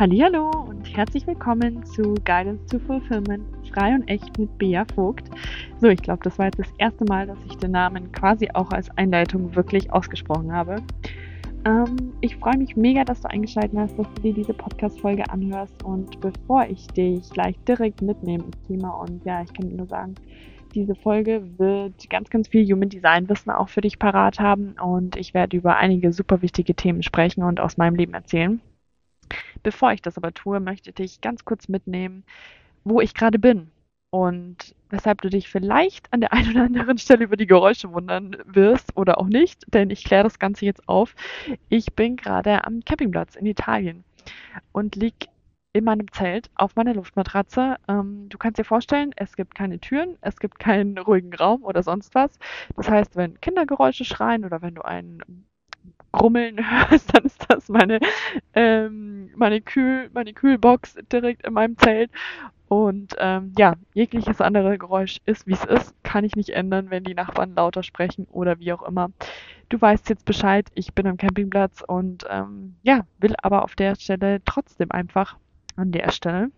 Hallo und herzlich willkommen zu Guidance to Fulfillment frei und echt mit Bea Vogt. So, ich glaube, das war jetzt das erste Mal, dass ich den Namen quasi auch als Einleitung wirklich ausgesprochen habe. Ähm, ich freue mich mega, dass du eingeschaltet hast, dass du dir diese Podcast-Folge anhörst und bevor ich dich gleich direkt mitnehme ins Thema und ja, ich kann nur sagen, diese Folge wird ganz, ganz viel Human Design Wissen auch für dich parat haben und ich werde über einige super wichtige Themen sprechen und aus meinem Leben erzählen. Bevor ich das aber tue, möchte ich dich ganz kurz mitnehmen, wo ich gerade bin und weshalb du dich vielleicht an der einen oder anderen Stelle über die Geräusche wundern wirst oder auch nicht, denn ich kläre das Ganze jetzt auf. Ich bin gerade am Campingplatz in Italien und lieg in meinem Zelt auf meiner Luftmatratze. Ähm, du kannst dir vorstellen, es gibt keine Türen, es gibt keinen ruhigen Raum oder sonst was. Das heißt, wenn Kindergeräusche schreien oder wenn du ein Grummeln hörst, dann ist das meine, ähm, meine, Kühl, meine Kühlbox direkt in meinem Zelt. Und ähm, ja, jegliches andere Geräusch ist, wie es ist, kann ich nicht ändern, wenn die Nachbarn lauter sprechen oder wie auch immer. Du weißt jetzt Bescheid, ich bin am Campingplatz und ähm, ja, will aber auf der Stelle trotzdem einfach an der Stelle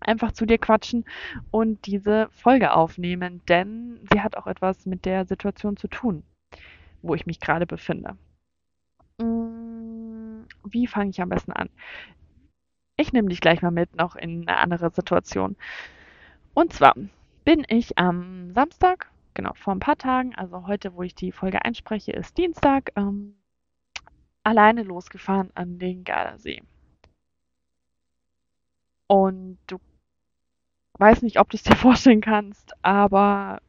einfach zu dir quatschen und diese Folge aufnehmen, denn sie hat auch etwas mit der Situation zu tun, wo ich mich gerade befinde. Mm, wie fange ich am besten an? Ich nehme dich gleich mal mit noch in eine andere Situation. Und zwar bin ich am Samstag, genau vor ein paar Tagen, also heute, wo ich die Folge einspreche, ist Dienstag, ähm, alleine losgefahren an den Gardasee. Und du weißt nicht, ob du es dir vorstellen kannst, aber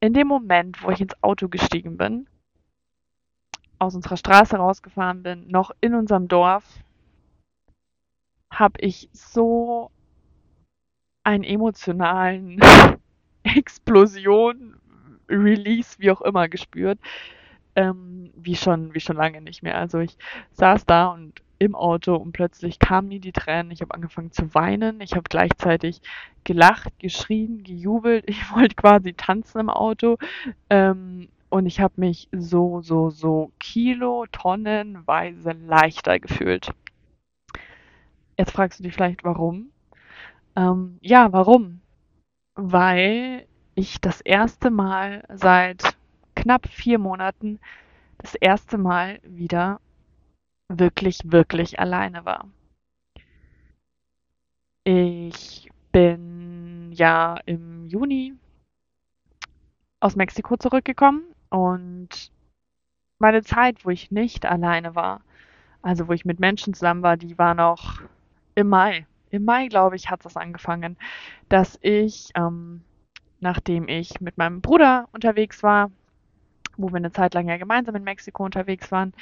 in dem Moment, wo ich ins Auto gestiegen bin, aus unserer Straße rausgefahren bin, noch in unserem Dorf, habe ich so einen emotionalen Explosion, Release, wie auch immer, gespürt, ähm, wie schon, wie schon lange nicht mehr. Also ich saß da und im Auto und plötzlich kamen mir die Tränen. Ich habe angefangen zu weinen. Ich habe gleichzeitig gelacht, geschrien, gejubelt. Ich wollte quasi tanzen im Auto. Ähm, und ich habe mich so, so, so Kilo, tonnenweise leichter gefühlt. Jetzt fragst du dich vielleicht, warum? Ähm, ja, warum? Weil ich das erste Mal seit knapp vier Monaten das erste Mal wieder wirklich, wirklich alleine war. Ich bin ja im Juni aus Mexiko zurückgekommen und meine Zeit, wo ich nicht alleine war, also wo ich mit Menschen zusammen war, die war noch im Mai. Im Mai, glaube ich, hat es angefangen, dass ich, ähm, nachdem ich mit meinem Bruder unterwegs war, wo wir eine Zeit lang ja gemeinsam in Mexiko unterwegs waren,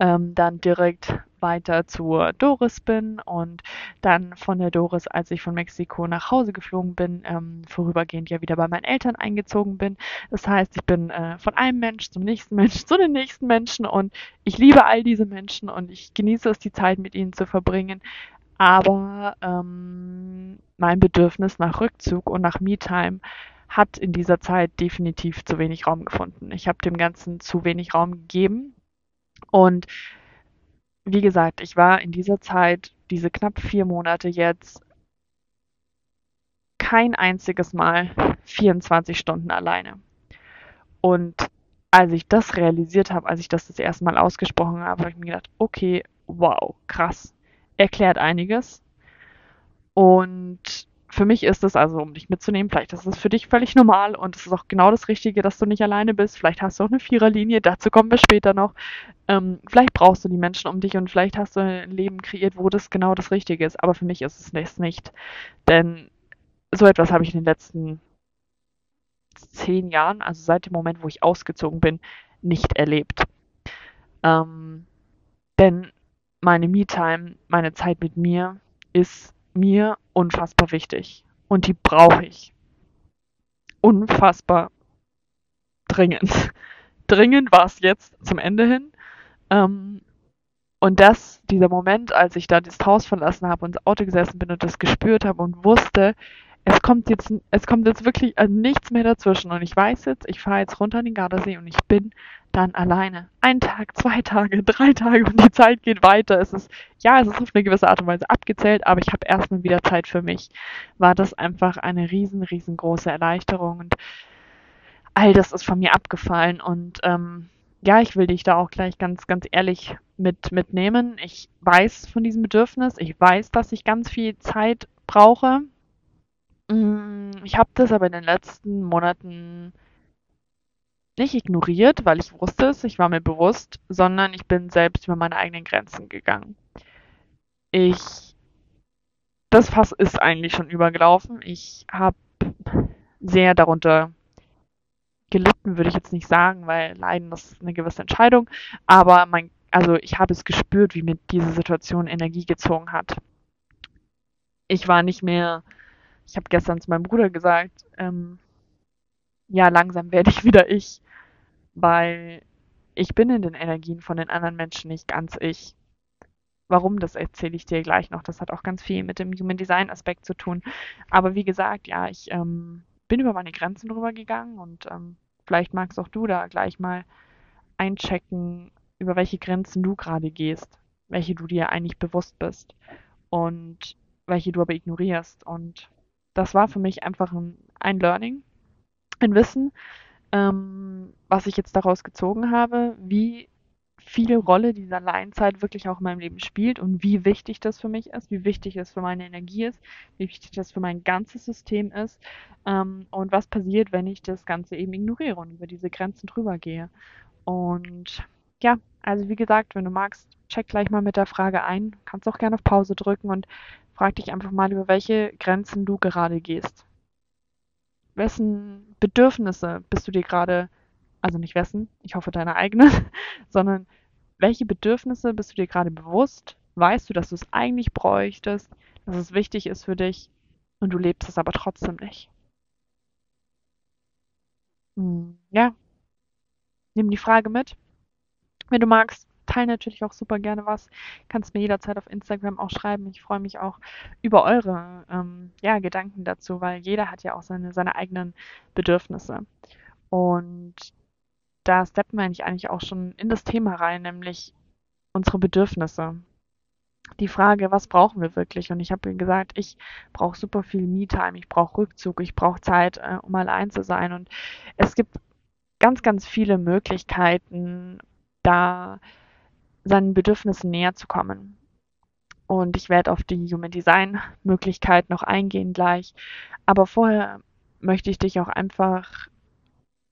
ähm, dann direkt weiter zur Doris bin und dann von der Doris, als ich von Mexiko nach Hause geflogen bin, ähm, vorübergehend ja wieder bei meinen Eltern eingezogen bin. Das heißt, ich bin äh, von einem Mensch zum nächsten Mensch zu den nächsten Menschen und ich liebe all diese Menschen und ich genieße es, die Zeit mit ihnen zu verbringen. Aber ähm, mein Bedürfnis nach Rückzug und nach Me-Time hat in dieser Zeit definitiv zu wenig Raum gefunden. Ich habe dem Ganzen zu wenig Raum gegeben. Und wie gesagt, ich war in dieser Zeit, diese knapp vier Monate jetzt, kein einziges Mal 24 Stunden alleine. Und als ich das realisiert habe, als ich das das erste Mal ausgesprochen habe, habe ich mir gedacht, okay, wow, krass, erklärt einiges. Und für mich ist es, also um dich mitzunehmen, vielleicht ist es für dich völlig normal und es ist auch genau das Richtige, dass du nicht alleine bist. Vielleicht hast du auch eine Viererlinie, dazu kommen wir später noch. Ähm, vielleicht brauchst du die Menschen um dich und vielleicht hast du ein Leben kreiert, wo das genau das Richtige ist. Aber für mich ist es das nicht. Denn so etwas habe ich in den letzten zehn Jahren, also seit dem Moment, wo ich ausgezogen bin, nicht erlebt. Ähm, denn meine Me-Time, meine Zeit mit mir ist mir unfassbar wichtig. Und die brauche ich. Unfassbar dringend. dringend war es jetzt zum Ende hin. Ähm, und das, dieser Moment, als ich da das Haus verlassen habe und ins Auto gesessen bin und das gespürt habe und wusste, es kommt jetzt, es kommt jetzt wirklich äh, nichts mehr dazwischen. Und ich weiß jetzt, ich fahre jetzt runter an den Gardasee und ich bin dann alleine. Ein Tag, zwei Tage, drei Tage und die Zeit geht weiter. Es ist, ja, es ist auf eine gewisse Art und Weise abgezählt, aber ich habe erstmal wieder Zeit für mich. War das einfach eine riesen, riesengroße Erleichterung und all das ist von mir abgefallen und ähm, ja, ich will dich da auch gleich ganz, ganz ehrlich mit mitnehmen. Ich weiß von diesem Bedürfnis. Ich weiß, dass ich ganz viel Zeit brauche. Mm, ich habe das aber in den letzten Monaten nicht ignoriert, weil ich wusste es, ich war mir bewusst, sondern ich bin selbst über meine eigenen Grenzen gegangen. Ich, das Fass ist eigentlich schon übergelaufen. Ich habe sehr darunter gelitten, würde ich jetzt nicht sagen, weil Leiden das ist eine gewisse Entscheidung, aber mein, also ich habe es gespürt, wie mir diese Situation Energie gezogen hat. Ich war nicht mehr, ich habe gestern zu meinem Bruder gesagt, ähm, ja, langsam werde ich wieder ich, weil ich bin in den Energien von den anderen Menschen nicht ganz ich. Warum, das erzähle ich dir gleich noch. Das hat auch ganz viel mit dem Human Design Aspekt zu tun. Aber wie gesagt, ja, ich ähm, bin über meine Grenzen drüber gegangen und ähm, vielleicht magst auch du da gleich mal einchecken, über welche Grenzen du gerade gehst, welche du dir eigentlich bewusst bist und welche du aber ignorierst. Und das war für mich einfach ein, ein Learning, ein Wissen, ähm, was ich jetzt daraus gezogen habe, wie viel Rolle diese Alleinzeit wirklich auch in meinem Leben spielt und wie wichtig das für mich ist, wie wichtig es für meine Energie ist, wie wichtig das für mein ganzes System ist ähm, und was passiert, wenn ich das Ganze eben ignoriere und über diese Grenzen drüber gehe. Und ja, also wie gesagt, wenn du magst, check gleich mal mit der Frage ein, kannst auch gerne auf Pause drücken und frag dich einfach mal, über welche Grenzen du gerade gehst wessen Bedürfnisse bist du dir gerade, also nicht wessen, ich hoffe deine eigenen, sondern welche Bedürfnisse bist du dir gerade bewusst? Weißt du, dass du es eigentlich bräuchtest, dass es wichtig ist für dich und du lebst es aber trotzdem nicht? Hm, ja, nimm die Frage mit. Wenn du magst, teile natürlich auch super gerne was. Kannst mir jederzeit auf Instagram auch schreiben. Ich freue mich auch über eure ähm, ja, Gedanken dazu, weil jeder hat ja auch seine, seine eigenen Bedürfnisse. Und da steppen wir eigentlich auch schon in das Thema rein, nämlich unsere Bedürfnisse. Die Frage, was brauchen wir wirklich? Und ich habe gesagt, ich brauche super viel Me-Time, ich brauche Rückzug, ich brauche Zeit, äh, um allein zu sein. Und es gibt ganz, ganz viele Möglichkeiten, da seinen Bedürfnissen näher zu kommen. Und ich werde auf die Human Design Möglichkeit noch eingehen gleich. Aber vorher möchte ich dich auch einfach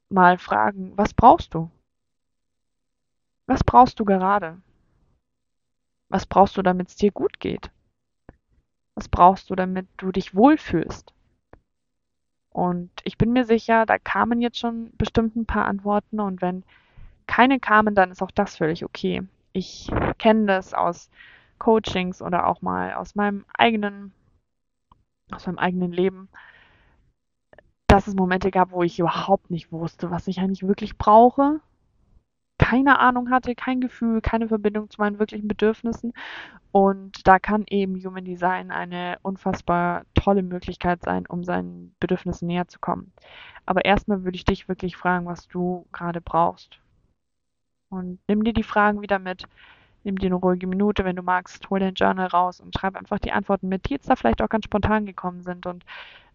mal fragen, was brauchst du? Was brauchst du gerade? Was brauchst du, damit es dir gut geht? Was brauchst du, damit du dich wohlfühlst? Und ich bin mir sicher, da kamen jetzt schon bestimmt ein paar Antworten und wenn keine kamen, dann ist auch das völlig okay ich kenne das aus Coachings oder auch mal aus meinem eigenen, aus meinem eigenen Leben, dass es Momente gab, wo ich überhaupt nicht wusste, was ich eigentlich wirklich brauche. Keine Ahnung hatte, kein Gefühl, keine Verbindung zu meinen wirklichen Bedürfnissen. Und da kann eben Human Design eine unfassbar tolle Möglichkeit sein, um seinen Bedürfnissen näher zu kommen. Aber erstmal würde ich dich wirklich fragen, was du gerade brauchst. Und nimm dir die Fragen wieder mit. Nimm dir eine ruhige Minute, wenn du magst, hol dein Journal raus und schreib einfach die Antworten mit, die jetzt da vielleicht auch ganz spontan gekommen sind. Und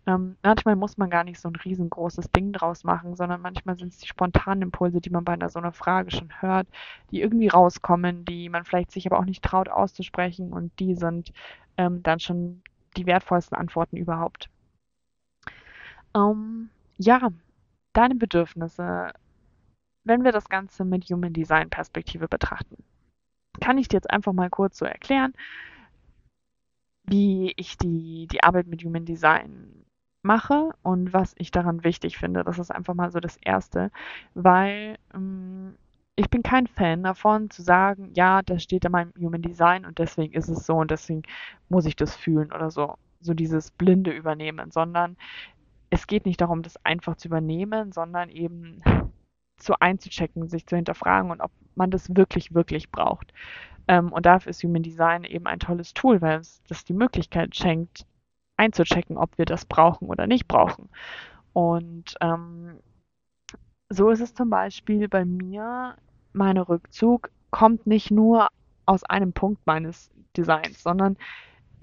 ähm, manchmal muss man gar nicht so ein riesengroßes Ding draus machen, sondern manchmal sind es die spontanen Impulse, die man bei einer so einer Frage schon hört, die irgendwie rauskommen, die man vielleicht sich aber auch nicht traut auszusprechen und die sind ähm, dann schon die wertvollsten Antworten überhaupt. Ähm, ja, deine Bedürfnisse wenn wir das Ganze mit Human Design Perspektive betrachten, kann ich dir jetzt einfach mal kurz so erklären, wie ich die, die Arbeit mit Human Design mache und was ich daran wichtig finde. Das ist einfach mal so das Erste, weil ähm, ich bin kein Fan davon zu sagen, ja, das steht in meinem Human Design und deswegen ist es so und deswegen muss ich das fühlen oder so. So dieses blinde Übernehmen, sondern es geht nicht darum, das einfach zu übernehmen, sondern eben zu einzuchecken, sich zu hinterfragen und ob man das wirklich, wirklich braucht. Ähm, und dafür ist Human Design eben ein tolles Tool, weil es das die Möglichkeit schenkt, einzuchecken, ob wir das brauchen oder nicht brauchen. Und ähm, so ist es zum Beispiel bei mir, mein Rückzug kommt nicht nur aus einem Punkt meines Designs, sondern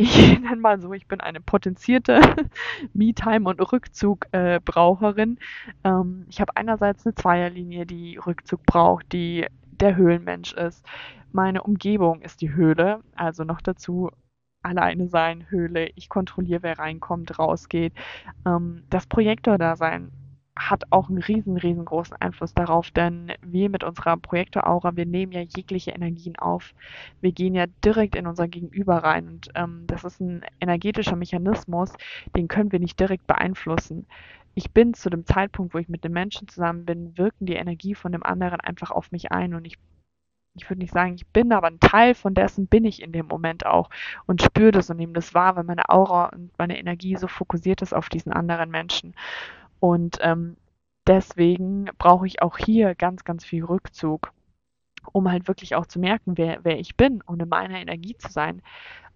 ich nenne mal so, ich bin eine potenzierte Me-Time- und Rückzug-Braucherin. Äh, ähm, ich habe einerseits eine Zweierlinie, die Rückzug braucht, die der Höhlenmensch ist. Meine Umgebung ist die Höhle, also noch dazu alleine sein, Höhle. Ich kontrolliere, wer reinkommt, rausgeht. Ähm, das Projektor-Dasein hat auch einen riesen, riesengroßen Einfluss darauf, denn wir mit unserer Projektoraura, wir nehmen ja jegliche Energien auf. Wir gehen ja direkt in unser Gegenüber rein und ähm, das ist ein energetischer Mechanismus, den können wir nicht direkt beeinflussen. Ich bin zu dem Zeitpunkt, wo ich mit dem Menschen zusammen bin, wirken die Energie von dem anderen einfach auf mich ein und ich ich würde nicht sagen, ich bin, aber ein Teil von dessen bin ich in dem Moment auch und spüre das und nehme das wahr, weil meine Aura und meine Energie so fokussiert ist auf diesen anderen Menschen. Und ähm, deswegen brauche ich auch hier ganz, ganz viel Rückzug, um halt wirklich auch zu merken, wer, wer ich bin und in meiner Energie zu sein.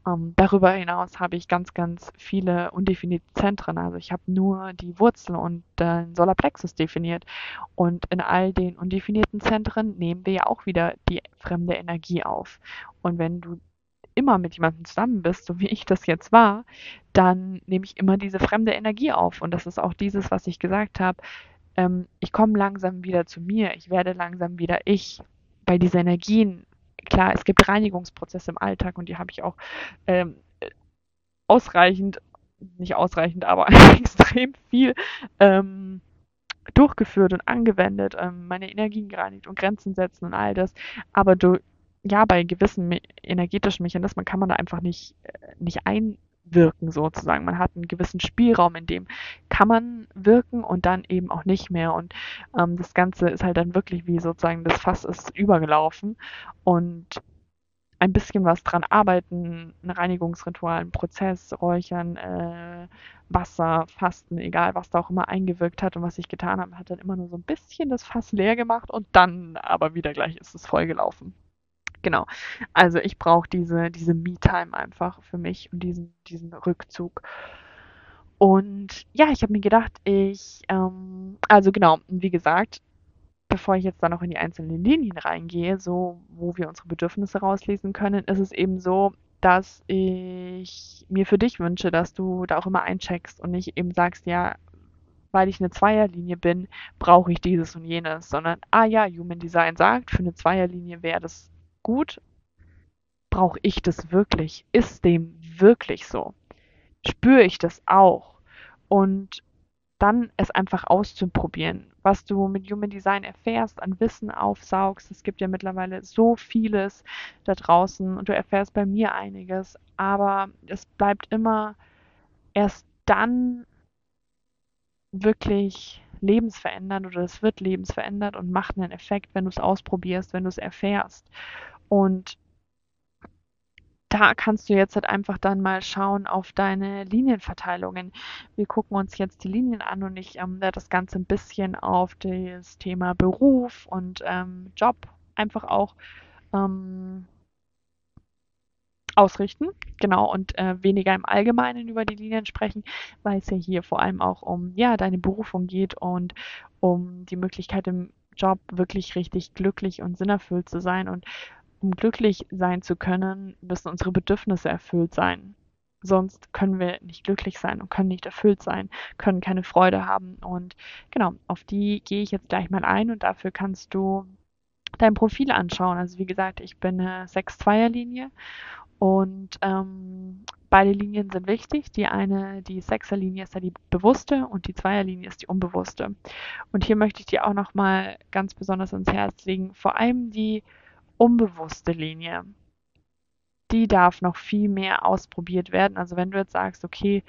Ähm, darüber hinaus habe ich ganz, ganz viele undefinierte Zentren. Also ich habe nur die Wurzel und den Solarplexus definiert. Und in all den undefinierten Zentren nehmen wir ja auch wieder die fremde Energie auf. Und wenn du immer mit jemandem zusammen bist, so wie ich das jetzt war, dann nehme ich immer diese fremde Energie auf. Und das ist auch dieses, was ich gesagt habe. Ähm, ich komme langsam wieder zu mir. Ich werde langsam wieder ich. Weil diese Energien, klar, es gibt Reinigungsprozesse im Alltag und die habe ich auch ähm, ausreichend, nicht ausreichend, aber extrem viel ähm, durchgeführt und angewendet, ähm, meine Energien gereinigt und Grenzen setzen und all das. Aber du, ja, bei gewissen me energetischen Mechanismen kann man da einfach nicht, äh, nicht einwirken sozusagen. Man hat einen gewissen Spielraum, in dem kann man wirken und dann eben auch nicht mehr. Und ähm, das Ganze ist halt dann wirklich wie sozusagen das Fass ist übergelaufen und ein bisschen was dran arbeiten, ein Reinigungsritual, ein Prozess, Räuchern, äh, Wasser, Fasten, egal was da auch immer eingewirkt hat und was ich getan habe, hat dann immer nur so ein bisschen das Fass leer gemacht und dann aber wieder gleich ist es vollgelaufen genau. Also ich brauche diese, diese Me-Time einfach für mich und diesen, diesen Rückzug. Und ja, ich habe mir gedacht, ich, ähm, also genau, wie gesagt, bevor ich jetzt da noch in die einzelnen Linien reingehe, so wo wir unsere Bedürfnisse rauslesen können, ist es eben so, dass ich mir für dich wünsche, dass du da auch immer eincheckst und nicht eben sagst, ja, weil ich eine Zweierlinie bin, brauche ich dieses und jenes, sondern, ah ja, Human Design sagt, für eine Zweierlinie wäre das gut? Brauche ich das wirklich? Ist dem wirklich so? Spüre ich das auch? Und dann es einfach auszuprobieren, was du mit Human Design erfährst, an Wissen aufsaugst. Es gibt ja mittlerweile so vieles da draußen und du erfährst bei mir einiges, aber es bleibt immer erst dann wirklich lebensverändernd oder es wird lebensverändert und macht einen Effekt, wenn du es ausprobierst, wenn du es erfährst. Und da kannst du jetzt halt einfach dann mal schauen auf deine Linienverteilungen. Wir gucken uns jetzt die Linien an und ich ähm, werde das Ganze ein bisschen auf das Thema Beruf und ähm, Job einfach auch ähm, ausrichten. Genau, und äh, weniger im Allgemeinen über die Linien sprechen, weil es ja hier vor allem auch um ja, deine Berufung geht und um die Möglichkeit im Job wirklich richtig glücklich und sinnerfüllt zu sein und um glücklich sein zu können, müssen unsere Bedürfnisse erfüllt sein. Sonst können wir nicht glücklich sein und können nicht erfüllt sein, können keine Freude haben. Und genau, auf die gehe ich jetzt gleich mal ein und dafür kannst du dein Profil anschauen. Also wie gesagt, ich bin eine 6-2er-Linie und ähm, beide Linien sind wichtig. Die eine, die Sechserlinie ist ja die bewusste und die Zweierlinie ist die unbewusste. Und hier möchte ich dir auch nochmal ganz besonders ans Herz legen, vor allem die unbewusste Linie, die darf noch viel mehr ausprobiert werden. Also wenn du jetzt sagst, okay,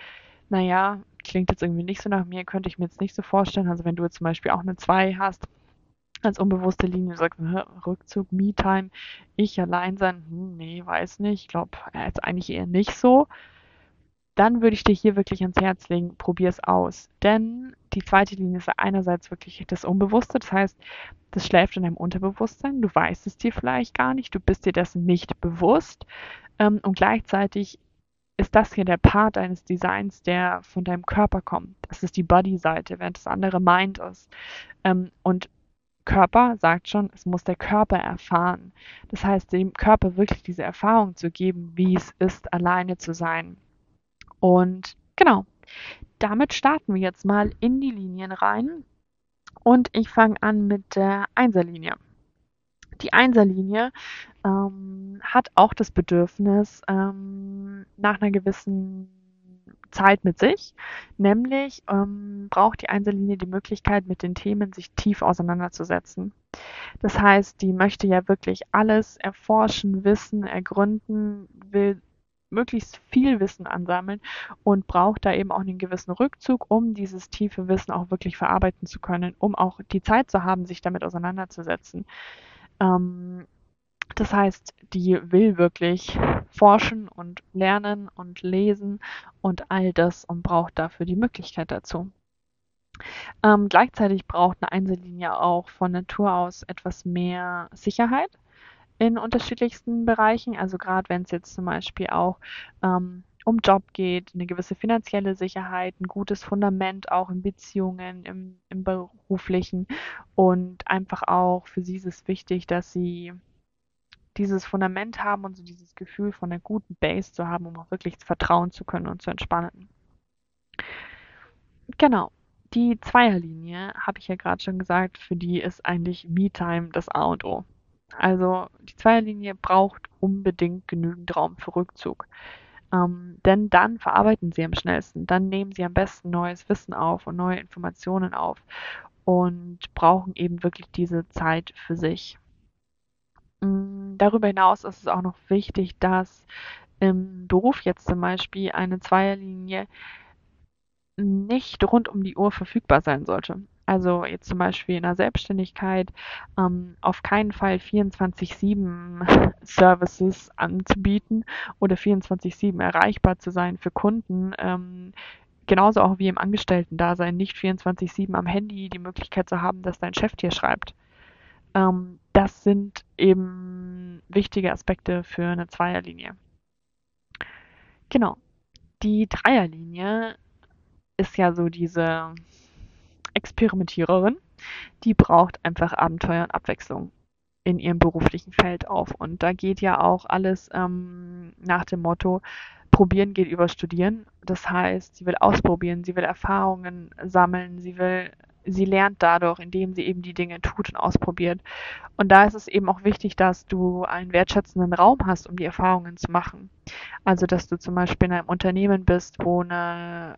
naja, klingt jetzt irgendwie nicht so nach mir, könnte ich mir jetzt nicht so vorstellen. Also wenn du jetzt zum Beispiel auch eine 2 hast, als unbewusste Linie, sagst, Rückzug, Me-Time, ich allein sein, hm, nee, weiß nicht, ich glaube, jetzt eigentlich eher nicht so dann würde ich dir hier wirklich ans Herz legen, probier es aus. Denn die zweite Linie ist einerseits wirklich das Unbewusste, das heißt, das schläft in deinem Unterbewusstsein, du weißt es dir vielleicht gar nicht, du bist dir dessen nicht bewusst ähm, und gleichzeitig ist das hier der Part deines Designs, der von deinem Körper kommt. Das ist die Body-Seite, während das andere Mind ist. Ähm, und Körper sagt schon, es muss der Körper erfahren. Das heißt, dem Körper wirklich diese Erfahrung zu geben, wie es ist, alleine zu sein. Und genau, damit starten wir jetzt mal in die Linien rein. Und ich fange an mit der Einserlinie. Die Einserlinie ähm, hat auch das Bedürfnis ähm, nach einer gewissen Zeit mit sich, nämlich ähm, braucht die Einserlinie die Möglichkeit, mit den Themen sich tief auseinanderzusetzen. Das heißt, die möchte ja wirklich alles erforschen, wissen, ergründen, will möglichst viel Wissen ansammeln und braucht da eben auch einen gewissen Rückzug, um dieses tiefe Wissen auch wirklich verarbeiten zu können, um auch die Zeit zu haben, sich damit auseinanderzusetzen. Ähm, das heißt, die will wirklich forschen und lernen und lesen und all das und braucht dafür die Möglichkeit dazu. Ähm, gleichzeitig braucht eine Einzellinie auch von Natur aus etwas mehr Sicherheit in unterschiedlichsten Bereichen. Also gerade wenn es jetzt zum Beispiel auch ähm, um Job geht, eine gewisse finanzielle Sicherheit, ein gutes Fundament auch in Beziehungen, im, im beruflichen und einfach auch für sie ist es wichtig, dass sie dieses Fundament haben und so dieses Gefühl von einer guten Base zu haben, um auch wirklich vertrauen zu können und zu entspannen. Genau. Die Zweierlinie, habe ich ja gerade schon gesagt, für die ist eigentlich Me-Time das A und O. Also die Zweierlinie braucht unbedingt genügend Raum für Rückzug. Ähm, denn dann verarbeiten sie am schnellsten, dann nehmen sie am besten neues Wissen auf und neue Informationen auf und brauchen eben wirklich diese Zeit für sich. Mm, darüber hinaus ist es auch noch wichtig, dass im Beruf jetzt zum Beispiel eine Zweierlinie nicht rund um die Uhr verfügbar sein sollte. Also jetzt zum Beispiel in der Selbstständigkeit ähm, auf keinen Fall 24-7 Services anzubieten oder 24-7 erreichbar zu sein für Kunden. Ähm, genauso auch wie im Angestellten-Dasein, nicht 24-7 am Handy die Möglichkeit zu haben, dass dein Chef dir schreibt. Ähm, das sind eben wichtige Aspekte für eine Zweierlinie. Genau. Die Dreierlinie ist ja so diese Experimentiererin, die braucht einfach Abenteuer und Abwechslung in ihrem beruflichen Feld auf. Und da geht ja auch alles ähm, nach dem Motto, probieren geht über studieren. Das heißt, sie will ausprobieren, sie will Erfahrungen sammeln, sie will, sie lernt dadurch, indem sie eben die Dinge tut und ausprobiert. Und da ist es eben auch wichtig, dass du einen wertschätzenden Raum hast, um die Erfahrungen zu machen. Also, dass du zum Beispiel in einem Unternehmen bist, wo eine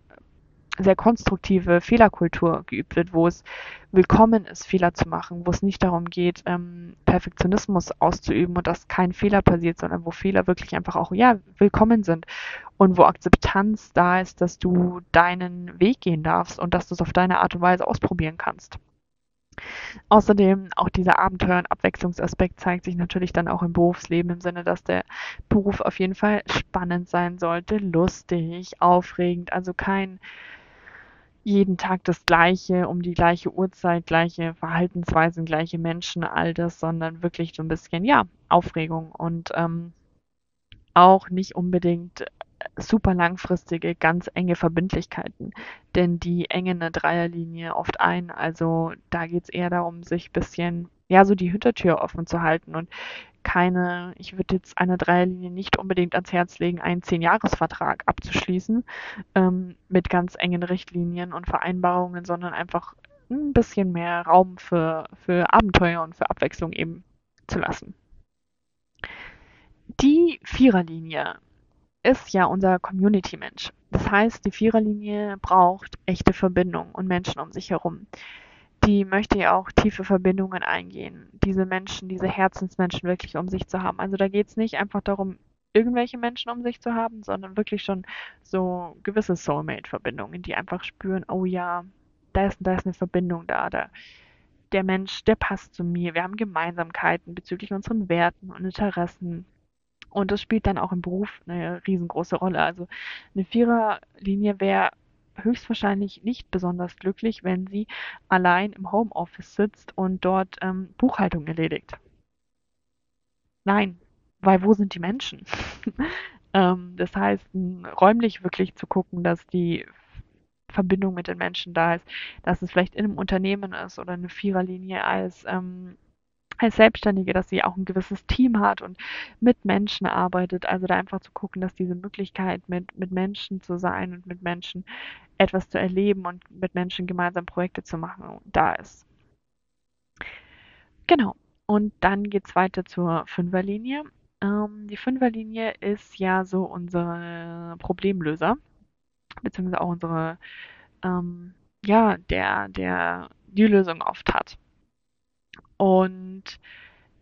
sehr konstruktive Fehlerkultur geübt wird, wo es willkommen ist, Fehler zu machen, wo es nicht darum geht, ähm, Perfektionismus auszuüben und dass kein Fehler passiert, sondern wo Fehler wirklich einfach auch, ja, willkommen sind und wo Akzeptanz da ist, dass du deinen Weg gehen darfst und dass du es auf deine Art und Weise ausprobieren kannst. Außerdem auch dieser Abenteuer- und Abwechslungsaspekt zeigt sich natürlich dann auch im Berufsleben im Sinne, dass der Beruf auf jeden Fall spannend sein sollte, lustig, aufregend, also kein jeden Tag das Gleiche, um die gleiche Uhrzeit, gleiche Verhaltensweisen, gleiche Menschen, all das, sondern wirklich so ein bisschen, ja, Aufregung und ähm, auch nicht unbedingt super langfristige, ganz enge Verbindlichkeiten, denn die engen eine Dreierlinie oft ein. Also da geht es eher darum, sich ein bisschen, ja, so die Hintertür offen zu halten und keine, ich würde jetzt eine Dreierlinie nicht unbedingt ans Herz legen, einen Zehn-Jahres-Vertrag abzuschließen ähm, mit ganz engen Richtlinien und Vereinbarungen, sondern einfach ein bisschen mehr Raum für, für Abenteuer und für Abwechslung eben zu lassen. Die Viererlinie ist ja unser Community-Mensch. Das heißt, die Viererlinie braucht echte Verbindung und Menschen um sich herum die möchte ja auch tiefe Verbindungen eingehen, diese Menschen, diese Herzensmenschen wirklich um sich zu haben. Also da geht es nicht einfach darum, irgendwelche Menschen um sich zu haben, sondern wirklich schon so gewisse Soulmate-Verbindungen, die einfach spüren, oh ja, da ist, da ist eine Verbindung da, da. Der Mensch, der passt zu mir. Wir haben Gemeinsamkeiten bezüglich unseren Werten und Interessen. Und das spielt dann auch im Beruf eine riesengroße Rolle. Also eine Viererlinie wäre höchstwahrscheinlich nicht besonders glücklich, wenn sie allein im Homeoffice sitzt und dort ähm, Buchhaltung erledigt. Nein, weil wo sind die Menschen? Ähm, das heißt, räumlich wirklich zu gucken, dass die Verbindung mit den Menschen da ist, dass es vielleicht in einem Unternehmen ist oder eine Viererlinie als ähm, als Selbstständige, dass sie auch ein gewisses Team hat und mit Menschen arbeitet. Also da einfach zu gucken, dass diese Möglichkeit mit, mit Menschen zu sein und mit Menschen etwas zu erleben und mit Menschen gemeinsam Projekte zu machen, da ist. Genau. Und dann geht es weiter zur Fünferlinie. Ähm, die Fünferlinie ist ja so unsere Problemlöser, beziehungsweise auch unsere, ähm, ja, der, der die Lösung oft hat. Und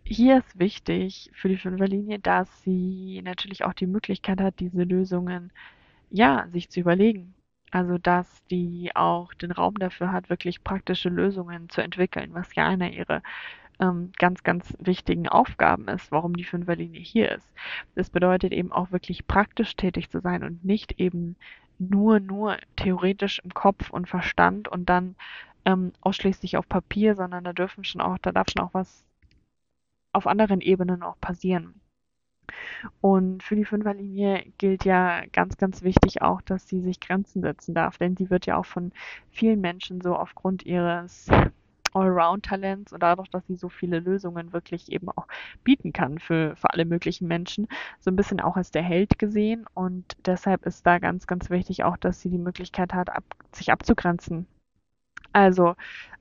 hier ist wichtig für die Fünferlinie, dass sie natürlich auch die Möglichkeit hat, diese Lösungen, ja, sich zu überlegen. Also, dass die auch den Raum dafür hat, wirklich praktische Lösungen zu entwickeln, was ja einer ihrer ähm, ganz, ganz wichtigen Aufgaben ist, warum die Fünferlinie hier ist. Das bedeutet eben auch wirklich praktisch tätig zu sein und nicht eben nur, nur theoretisch im Kopf und Verstand und dann ähm, ausschließlich auf Papier, sondern da dürfen schon auch, da darf schon auch was auf anderen Ebenen auch passieren. Und für die Fünferlinie gilt ja ganz, ganz wichtig auch, dass sie sich Grenzen setzen darf, denn sie wird ja auch von vielen Menschen so aufgrund ihres Allround-Talents und dadurch, dass sie so viele Lösungen wirklich eben auch bieten kann für, für alle möglichen Menschen, so ein bisschen auch als der Held gesehen. Und deshalb ist da ganz, ganz wichtig auch, dass sie die Möglichkeit hat, ab, sich abzugrenzen also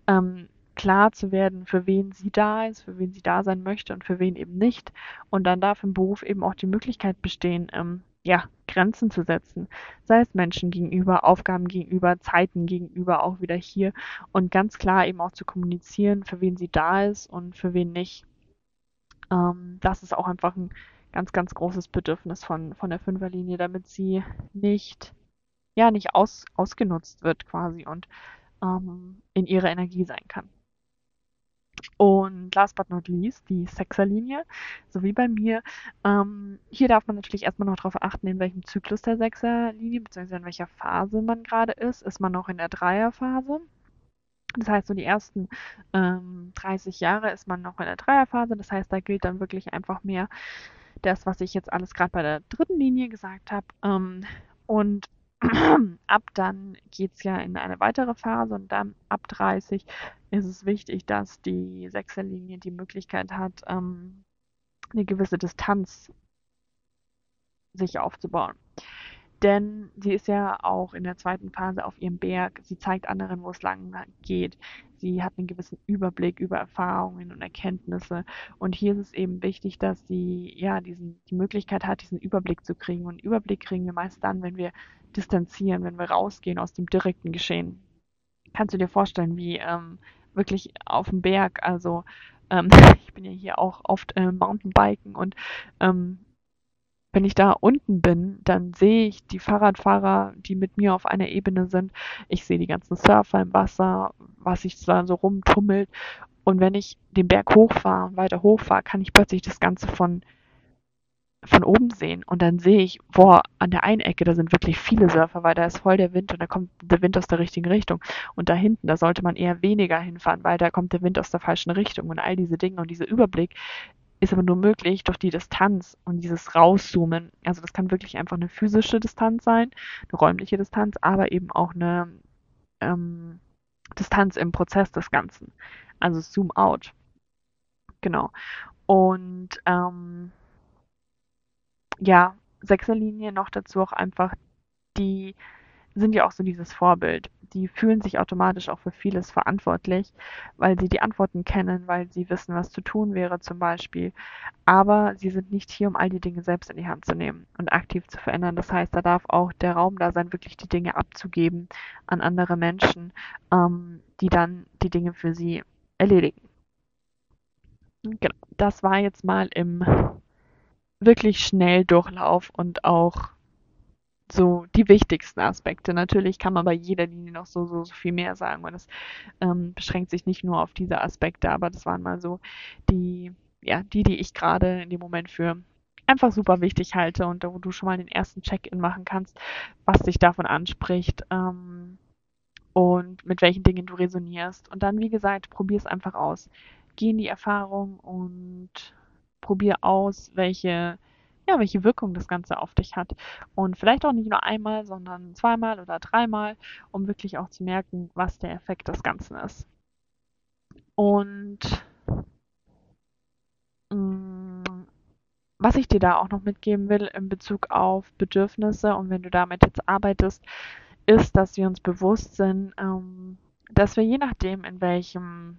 ähm, klar zu werden, für wen sie da ist, für wen sie da sein möchte und für wen eben nicht. Und dann darf im Beruf eben auch die Möglichkeit bestehen, ähm, ja, Grenzen zu setzen. Sei es Menschen gegenüber, Aufgaben gegenüber, Zeiten gegenüber, auch wieder hier. Und ganz klar eben auch zu kommunizieren, für wen sie da ist und für wen nicht. Ähm, das ist auch einfach ein ganz, ganz großes Bedürfnis von, von der Fünferlinie, damit sie nicht, ja, nicht aus, ausgenutzt wird quasi und ähm, in ihrer Energie sein kann. Und last but not least die Sechserlinie, so wie bei mir. Ähm, hier darf man natürlich erstmal noch darauf achten, in welchem Zyklus der Sechserlinie, beziehungsweise in welcher Phase man gerade ist. Ist man noch in der Dreierphase? Das heißt, so die ersten ähm, 30 Jahre ist man noch in der Dreierphase. Das heißt, da gilt dann wirklich einfach mehr das, was ich jetzt alles gerade bei der dritten Linie gesagt habe. Ähm, und ab dann geht es ja in eine weitere Phase und dann ab 30 ist es wichtig, dass die Sechserlinie die Möglichkeit hat, ähm, eine gewisse Distanz sich aufzubauen. Denn sie ist ja auch in der zweiten Phase auf ihrem Berg. Sie zeigt anderen, wo es lang geht. Sie hat einen gewissen Überblick über Erfahrungen und Erkenntnisse. Und hier ist es eben wichtig, dass sie ja diesen, die Möglichkeit hat, diesen Überblick zu kriegen. Und Überblick kriegen wir meist dann, wenn wir distanzieren, wenn wir rausgehen aus dem direkten Geschehen. Kannst du dir vorstellen, wie ähm, wirklich auf dem Berg, also ähm, ich bin ja hier auch oft äh, Mountainbiken und ähm, wenn ich da unten bin, dann sehe ich die Fahrradfahrer, die mit mir auf einer Ebene sind. Ich sehe die ganzen Surfer im Wasser, was sich da so rumtummelt. Und wenn ich den Berg hochfahre, weiter hochfahre, kann ich plötzlich das Ganze von, von oben sehen. Und dann sehe ich, boah, an der einen Ecke, da sind wirklich viele Surfer, weil da ist voll der Wind und da kommt der Wind aus der richtigen Richtung. Und da hinten, da sollte man eher weniger hinfahren, weil da kommt der Wind aus der falschen Richtung. Und all diese Dinge und dieser Überblick, ist aber nur möglich durch die Distanz und dieses Rauszoomen. Also das kann wirklich einfach eine physische Distanz sein, eine räumliche Distanz, aber eben auch eine ähm, Distanz im Prozess des Ganzen. Also Zoom out. Genau. Und ähm, ja, Sechserlinie noch dazu auch einfach die sind ja auch so dieses Vorbild. Die fühlen sich automatisch auch für vieles verantwortlich, weil sie die Antworten kennen, weil sie wissen, was zu tun wäre zum Beispiel. Aber sie sind nicht hier, um all die Dinge selbst in die Hand zu nehmen und aktiv zu verändern. Das heißt, da darf auch der Raum da sein, wirklich die Dinge abzugeben an andere Menschen, ähm, die dann die Dinge für sie erledigen. Genau, das war jetzt mal im wirklich Schnelldurchlauf und auch so die wichtigsten Aspekte. Natürlich kann man bei jeder Linie noch so, so, so viel mehr sagen und es ähm, beschränkt sich nicht nur auf diese Aspekte, aber das waren mal so die, ja, die, die ich gerade in dem Moment für einfach super wichtig halte und wo du schon mal den ersten Check-in machen kannst, was dich davon anspricht ähm, und mit welchen Dingen du resonierst. Und dann, wie gesagt, probier es einfach aus. Geh in die Erfahrung und probier aus, welche ja, welche Wirkung das Ganze auf dich hat. Und vielleicht auch nicht nur einmal, sondern zweimal oder dreimal, um wirklich auch zu merken, was der Effekt des Ganzen ist. Und mm, was ich dir da auch noch mitgeben will in Bezug auf Bedürfnisse und wenn du damit jetzt arbeitest, ist, dass wir uns bewusst sind, ähm, dass wir je nachdem, in welchem,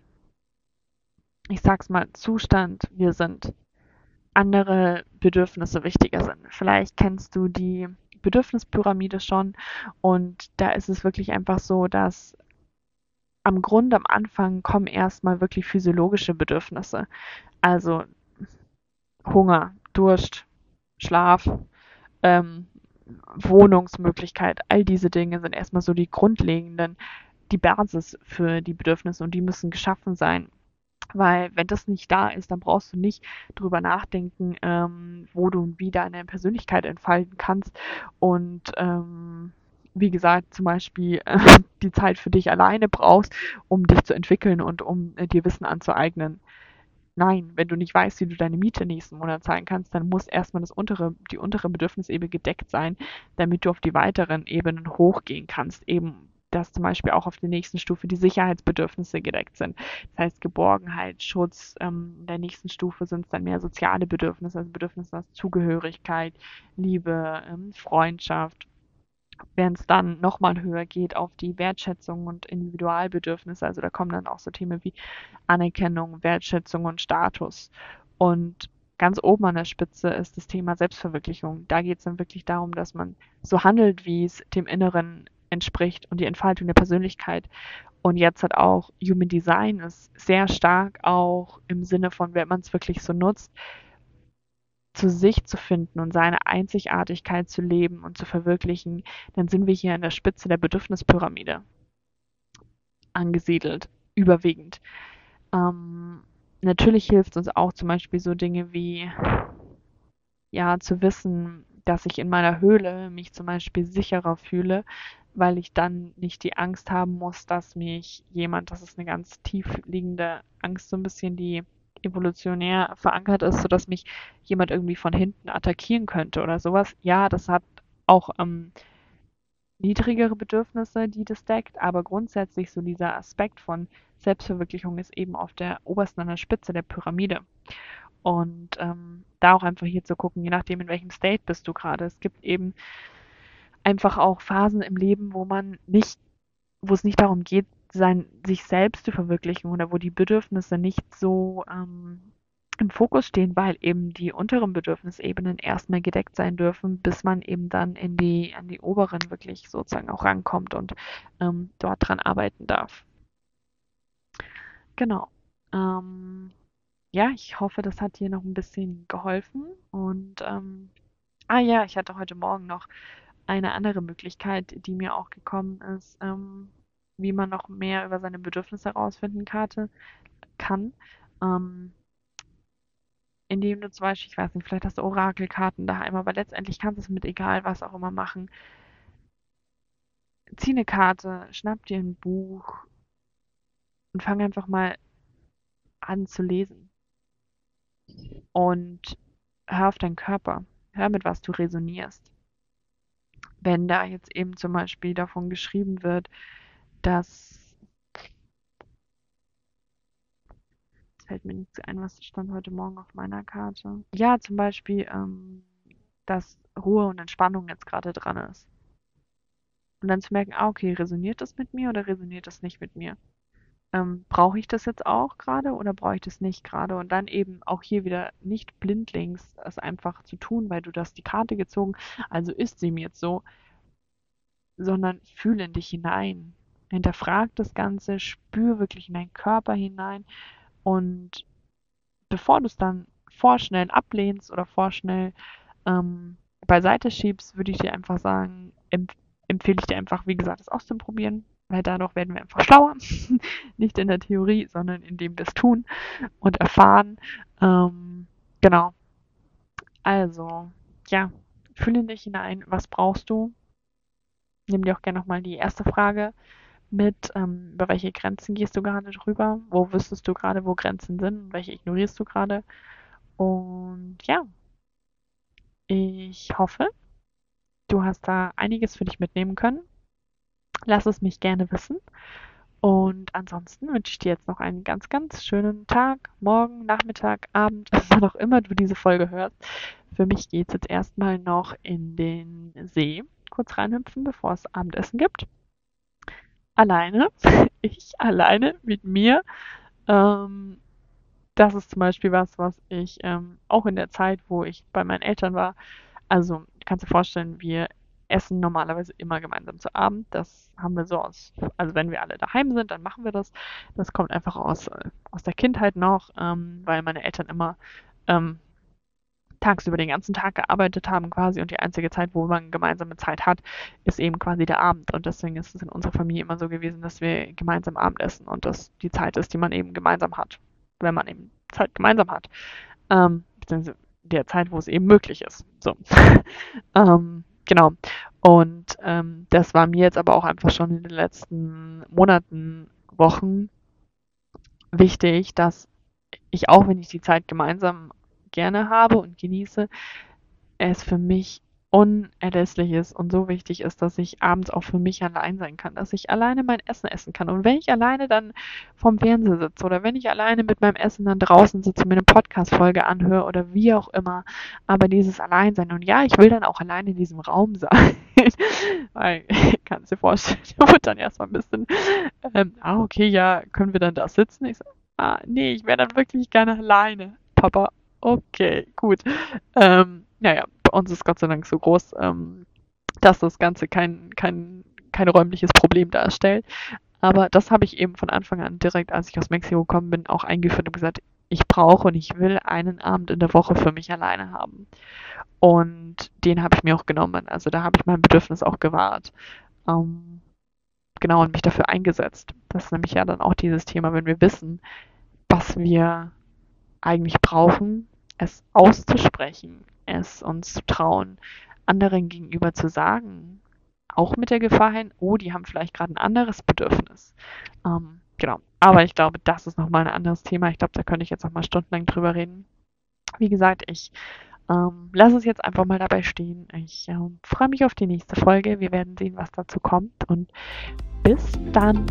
ich sag's mal, Zustand wir sind, andere Bedürfnisse wichtiger sind. Vielleicht kennst du die Bedürfnispyramide schon und da ist es wirklich einfach so, dass am Grund am Anfang kommen erstmal wirklich physiologische Bedürfnisse. Also Hunger, Durst, Schlaf, ähm, Wohnungsmöglichkeit, all diese Dinge sind erstmal so die grundlegenden, die Basis für die Bedürfnisse und die müssen geschaffen sein. Weil wenn das nicht da ist, dann brauchst du nicht drüber nachdenken, ähm, wo du und wie deine Persönlichkeit entfalten kannst. Und ähm, wie gesagt, zum Beispiel äh, die Zeit für dich alleine brauchst, um dich zu entwickeln und um äh, dir Wissen anzueignen. Nein, wenn du nicht weißt, wie du deine Miete nächsten Monat zahlen kannst, dann muss erstmal das untere, die untere Bedürfnisebene gedeckt sein, damit du auf die weiteren Ebenen hochgehen kannst. Eben dass zum Beispiel auch auf der nächsten Stufe die Sicherheitsbedürfnisse gedeckt sind. Das heißt Geborgenheit, Schutz. Ähm, in der nächsten Stufe sind es dann mehr soziale Bedürfnisse, also Bedürfnisse aus Zugehörigkeit, Liebe, ähm, Freundschaft. Während es dann nochmal höher geht auf die Wertschätzung und Individualbedürfnisse, also da kommen dann auch so Themen wie Anerkennung, Wertschätzung und Status. Und ganz oben an der Spitze ist das Thema Selbstverwirklichung. Da geht es dann wirklich darum, dass man so handelt, wie es dem inneren entspricht und die Entfaltung der Persönlichkeit. Und jetzt hat auch Human Design ist sehr stark auch im Sinne von, wenn man es wirklich so nutzt, zu sich zu finden und seine Einzigartigkeit zu leben und zu verwirklichen, dann sind wir hier an der Spitze der Bedürfnispyramide angesiedelt, überwiegend. Ähm, natürlich hilft uns auch zum Beispiel so Dinge wie, ja, zu wissen, dass ich in meiner Höhle mich zum Beispiel sicherer fühle, weil ich dann nicht die Angst haben muss, dass mich jemand, das ist eine ganz tief liegende Angst, so ein bisschen die evolutionär verankert ist, sodass mich jemand irgendwie von hinten attackieren könnte oder sowas. Ja, das hat auch ähm, niedrigere Bedürfnisse, die das deckt, aber grundsätzlich so dieser Aspekt von Selbstverwirklichung ist eben auf der obersten an der Spitze der Pyramide. Und ähm, da auch einfach hier zu gucken, je nachdem, in welchem State bist du gerade. Es gibt eben einfach auch Phasen im Leben, wo man nicht, wo es nicht darum geht, sein, sich selbst zu verwirklichen oder wo die Bedürfnisse nicht so ähm, im Fokus stehen, weil eben die unteren Bedürfnisebenen erstmal gedeckt sein dürfen, bis man eben dann in die, an die oberen wirklich sozusagen auch rankommt und ähm, dort dran arbeiten darf. Genau. Ähm, ja, ich hoffe, das hat dir noch ein bisschen geholfen. Und ähm, ah ja, ich hatte heute Morgen noch eine andere Möglichkeit, die mir auch gekommen ist, ähm, wie man noch mehr über seine Bedürfnisse herausfinden karte, kann. Ähm, indem du zum Beispiel, ich weiß nicht, vielleicht hast du Orakelkarten daheim, aber letztendlich kannst du es mit egal was auch immer machen. Zieh eine Karte, schnapp dir ein Buch und fang einfach mal an zu lesen. Und hör auf deinen Körper. Hör mit was du resonierst wenn da jetzt eben zum Beispiel davon geschrieben wird, dass es fällt mir nichts ein, was stand heute Morgen auf meiner Karte. Ja, zum Beispiel, ähm, dass Ruhe und Entspannung jetzt gerade dran ist. Und dann zu merken, ah, okay, resoniert das mit mir oder resoniert das nicht mit mir? Ähm, brauche ich das jetzt auch gerade oder brauche ich das nicht gerade? Und dann eben auch hier wieder nicht blindlings es einfach zu tun, weil du das die Karte gezogen, also ist sie mir jetzt so, sondern fühle in dich hinein. Hinterfrag das Ganze, spür wirklich in deinen Körper hinein und bevor du es dann vorschnell ablehnst oder vorschnell ähm, beiseite schiebst, würde ich dir einfach sagen, empf empfehle ich dir einfach, wie gesagt, das auszuprobieren weil dadurch werden wir einfach schlauer. Nicht in der Theorie, sondern indem wir es tun und erfahren. Ähm, genau. Also, ja, fühle dich hinein. Was brauchst du? Nimm dir auch gerne nochmal die erste Frage mit. Ähm, über welche Grenzen gehst du gerade drüber? Wo wüsstest du gerade, wo Grenzen sind? Welche ignorierst du gerade? Und ja, Ich hoffe, du hast da einiges für dich mitnehmen können. Lass es mich gerne wissen. Und ansonsten wünsche ich dir jetzt noch einen ganz, ganz schönen Tag, morgen, Nachmittag, Abend, wann auch immer du diese Folge hörst. Für mich geht es jetzt erstmal noch in den See, kurz reinhüpfen, bevor es Abendessen gibt. Alleine, ich alleine mit mir. Ähm, das ist zum Beispiel was, was ich ähm, auch in der Zeit, wo ich bei meinen Eltern war, also kannst du dir vorstellen, wir essen normalerweise immer gemeinsam zu Abend. Das haben wir so aus, also wenn wir alle daheim sind, dann machen wir das. Das kommt einfach aus, äh, aus der Kindheit noch, ähm, weil meine Eltern immer ähm, tagsüber den ganzen Tag gearbeitet haben quasi und die einzige Zeit, wo man gemeinsame Zeit hat, ist eben quasi der Abend. Und deswegen ist es in unserer Familie immer so gewesen, dass wir gemeinsam Abend essen und das die Zeit ist, die man eben gemeinsam hat, wenn man eben Zeit gemeinsam hat. Ähm, beziehungsweise der Zeit, wo es eben möglich ist. So. ähm, genau. Und ähm, das war mir jetzt aber auch einfach schon in den letzten Monaten, Wochen wichtig, dass ich auch, wenn ich die Zeit gemeinsam gerne habe und genieße, es für mich unerlässlich ist und so wichtig ist, dass ich abends auch für mich allein sein kann, dass ich alleine mein Essen essen kann. Und wenn ich alleine dann vom Fernseher sitze oder wenn ich alleine mit meinem Essen dann draußen sitze mir eine Podcast-Folge anhöre oder wie auch immer, aber dieses Alleinsein und ja, ich will dann auch alleine in diesem Raum sein, weil, kannst dir vorstellen, da wird dann erstmal ein bisschen, ähm, ah, okay, ja, können wir dann da sitzen? Ich so, ah, nee, ich wäre dann wirklich gerne alleine. Papa, okay, gut. Ähm, naja, bei uns ist Gott sei Dank so groß, ähm, dass das Ganze kein, kein, kein räumliches Problem darstellt. Aber das habe ich eben von Anfang an direkt, als ich aus Mexiko gekommen bin, auch eingeführt und gesagt, ich brauche und ich will einen Abend in der Woche für mich alleine haben. Und den habe ich mir auch genommen. Also da habe ich mein Bedürfnis auch gewahrt. Ähm, genau, und mich dafür eingesetzt. Das ist nämlich ja dann auch dieses Thema, wenn wir wissen, was wir eigentlich brauchen, es auszusprechen, es uns zu trauen, anderen gegenüber zu sagen, auch mit der Gefahr hin, oh, die haben vielleicht gerade ein anderes Bedürfnis. Ähm, genau. Aber ich glaube, das ist nochmal ein anderes Thema. Ich glaube, da könnte ich jetzt nochmal stundenlang drüber reden. Wie gesagt, ich ähm, lasse es jetzt einfach mal dabei stehen. Ich ähm, freue mich auf die nächste Folge. Wir werden sehen, was dazu kommt. Und bis dann.